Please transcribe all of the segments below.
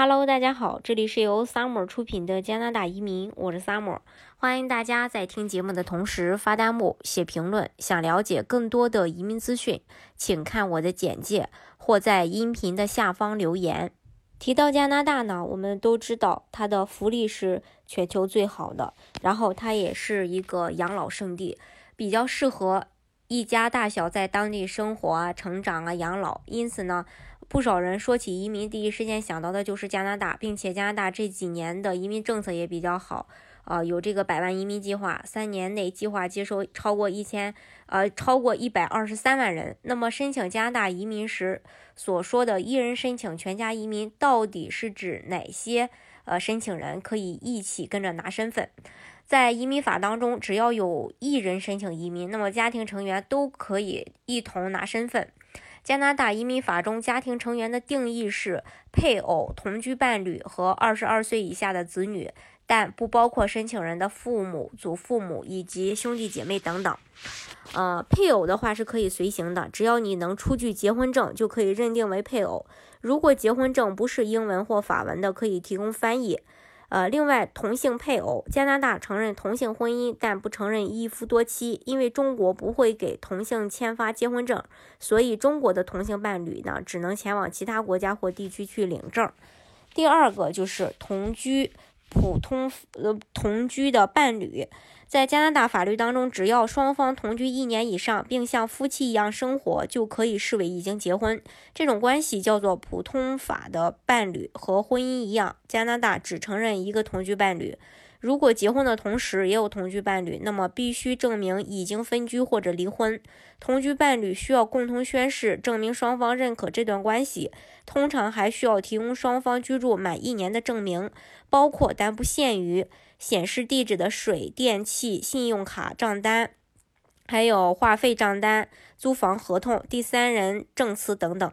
Hello，大家好，这里是由 Summer 出品的加拿大移民，我是 Summer，欢迎大家在听节目的同时发弹幕、写评论。想了解更多的移民资讯，请看我的简介或在音频的下方留言。提到加拿大呢，我们都知道它的福利是全球最好的，然后它也是一个养老圣地，比较适合一家大小在当地生活啊、成长啊、养老。因此呢。不少人说起移民，第一时间想到的就是加拿大，并且加拿大这几年的移民政策也比较好，啊，有这个百万移民计划，三年内计划接收超过一千，呃，超过一百二十三万人。那么申请加拿大移民时所说的一人申请全家移民，到底是指哪些呃申请人可以一起跟着拿身份？在移民法当中，只要有一人申请移民，那么家庭成员都可以一同拿身份。加拿大移民法中，家庭成员的定义是配偶、同居伴侣和二十二岁以下的子女，但不包括申请人的父母、祖父母以及兄弟姐妹等等。呃，配偶的话是可以随行的，只要你能出具结婚证，就可以认定为配偶。如果结婚证不是英文或法文的，可以提供翻译。呃，另外，同性配偶，加拿大承认同性婚姻，但不承认一夫多妻，因为中国不会给同性签发结婚证，所以中国的同性伴侣呢，只能前往其他国家或地区去领证。第二个就是同居。普通呃同居的伴侣，在加拿大法律当中，只要双方同居一年以上，并像夫妻一样生活，就可以视为已经结婚。这种关系叫做普通法的伴侣，和婚姻一样，加拿大只承认一个同居伴侣。如果结婚的同时也有同居伴侣，那么必须证明已经分居或者离婚。同居伴侣需要共同宣誓，证明双方认可这段关系。通常还需要提供双方居住满一年的证明，包括但不限于显示地址的水电气信用卡账单，还有话费账单、租房合同、第三人证词等等。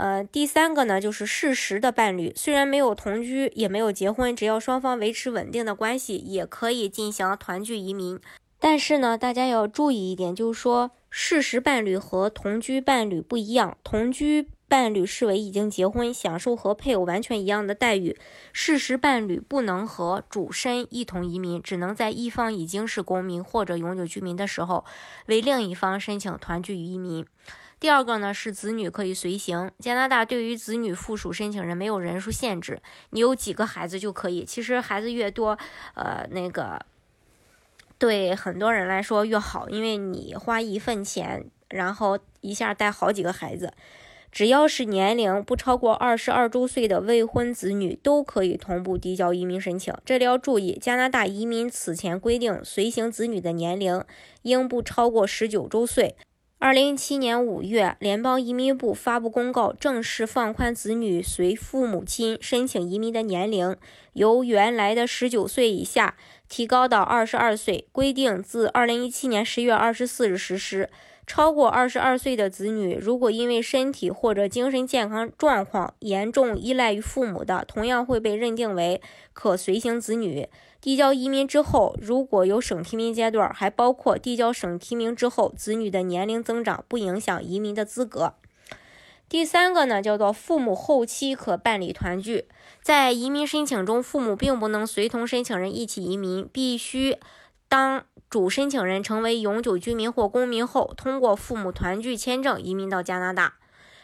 呃，第三个呢，就是事实的伴侣，虽然没有同居，也没有结婚，只要双方维持稳定的关系，也可以进行团聚移民。但是呢，大家要注意一点，就是说，事实伴侣和同居伴侣不一样。同居伴侣视为已经结婚，享受和配偶完全一样的待遇；事实伴侣不能和主身一同移民，只能在一方已经是公民或者永久居民的时候，为另一方申请团聚移民。第二个呢是子女可以随行。加拿大对于子女附属申请人没有人数限制，你有几个孩子就可以。其实孩子越多，呃，那个对很多人来说越好，因为你花一份钱，然后一下带好几个孩子。只要是年龄不超过二十二周岁的未婚子女，都可以同步递交移民申请。这里要注意，加拿大移民此前规定，随行子女的年龄应不超过十九周岁。二零一七年五月，联邦移民部发布公告，正式放宽子女随父母亲申请移民的年龄，由原来的十九岁以下提高到二十二岁。规定自二零一七年十月二十四日实施。超过二十二岁的子女，如果因为身体或者精神健康状况严重依赖于父母的，同样会被认定为可随行子女。递交移民之后，如果有省提名阶段，还包括递交省提名之后，子女的年龄增长不影响移民的资格。第三个呢，叫做父母后期可办理团聚。在移民申请中，父母并不能随同申请人一起移民，必须当主申请人成为永久居民或公民后，通过父母团聚签证移民到加拿大。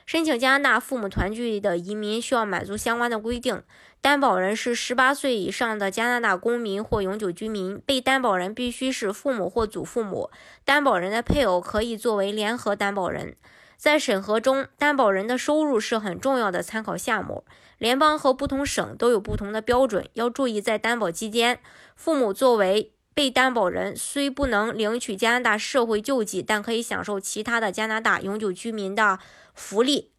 申请加拿大父母团聚的移民需要满足相关的规定。担保人是十八岁以上的加拿大公民或永久居民，被担保人必须是父母或祖父母。担保人的配偶可以作为联合担保人。在审核中，担保人的收入是很重要的参考项目。联邦和不同省都有不同的标准，要注意在担保期间，父母作为被担保人虽不能领取加拿大社会救济，但可以享受其他的加拿大永久居民的福利。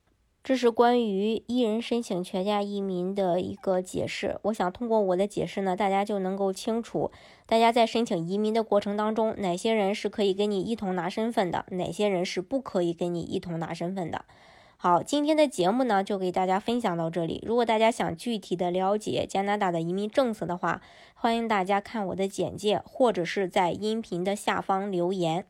这是关于一人申请全家移民的一个解释。我想通过我的解释呢，大家就能够清楚，大家在申请移民的过程当中，哪些人是可以跟你一同拿身份的，哪些人是不可以跟你一同拿身份的。好，今天的节目呢，就给大家分享到这里。如果大家想具体的了解加拿大的移民政策的话，欢迎大家看我的简介，或者是在音频的下方留言。